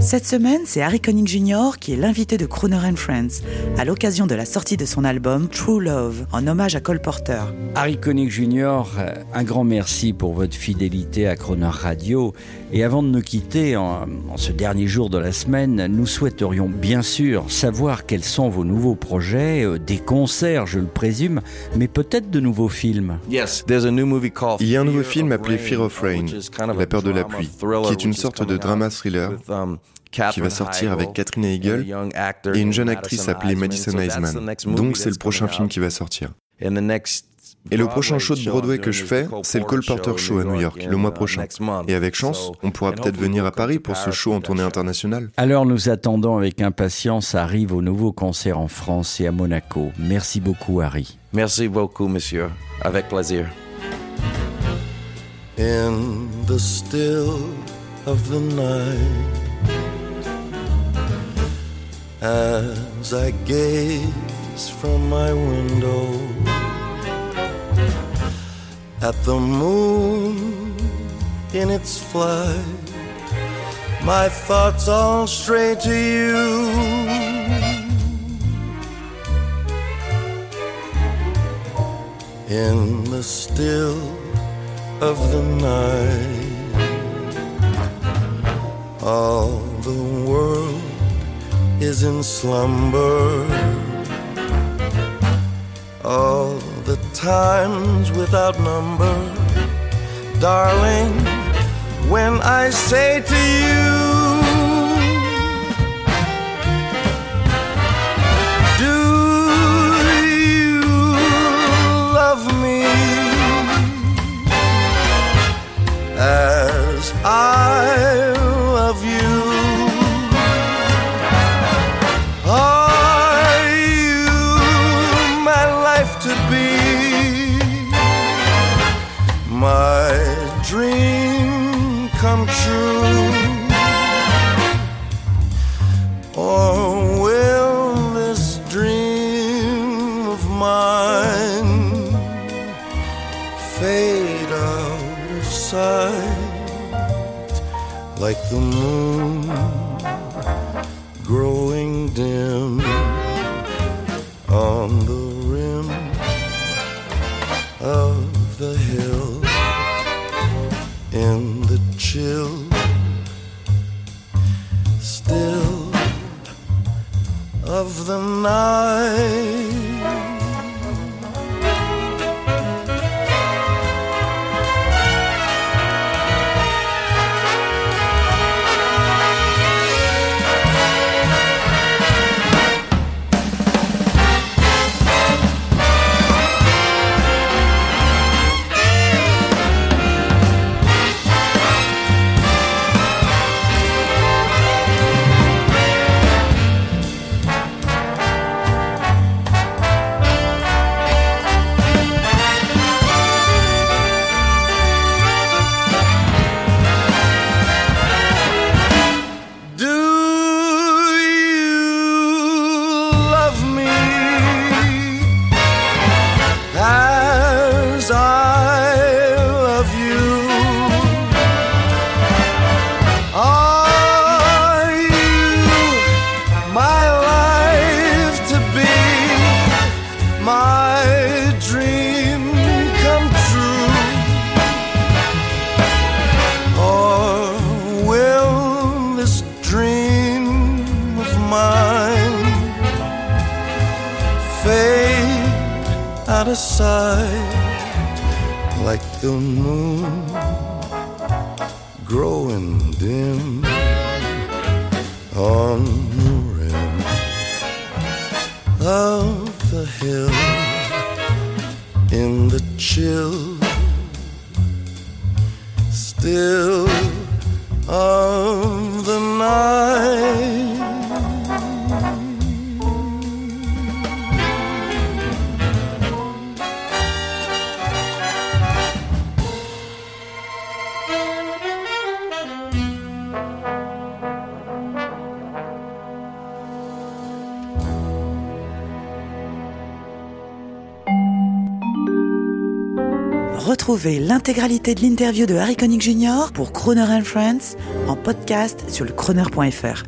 Cette semaine, c'est Harry Connick Jr. qui est l'invité de Crooner and Friends à l'occasion de la sortie de son album True Love en hommage à Cole Porter. Harry Connick Jr., euh, un grand merci pour votre fidélité à Crooner Radio. Et avant de nous quitter, en, en ce dernier jour de la semaine, nous souhaiterions bien sûr savoir quels sont vos nouveaux projets, euh, des concerts, je le présume, mais peut-être de nouveaux films. Il y a un nouveau film appelé Fear of Rain, La peur de la pluie, qui est une sorte de drama thriller qui va sortir avec Catherine Hegel et une jeune actrice appelée Madison Eisman. Donc c'est le prochain film qui va sortir. Et le prochain show de Broadway que je fais, c'est le Cole Porter Show à New York, le mois prochain. Et avec chance, on pourra peut-être venir à Paris pour ce show en tournée internationale. Alors nous attendons avec impatience arrive au nouveau concert en France et à Monaco. Merci beaucoup Harry. Merci beaucoup, monsieur. Avec plaisir. In the still of the night, as I gaze from my window at the moon in its flight, my thoughts all stray to you. in the still of the night. In slumber. All the times without number. Darling, when I say to you, My dream come true? Or will this dream of mine fade out of sight like the moon in the chill still of the night. Out of sight like the moon growing dim on the rim of the hill. In the chill still of Retrouvez l'intégralité de l'interview de Harry Connick Jr. pour Croner Friends en podcast sur le croner.fr.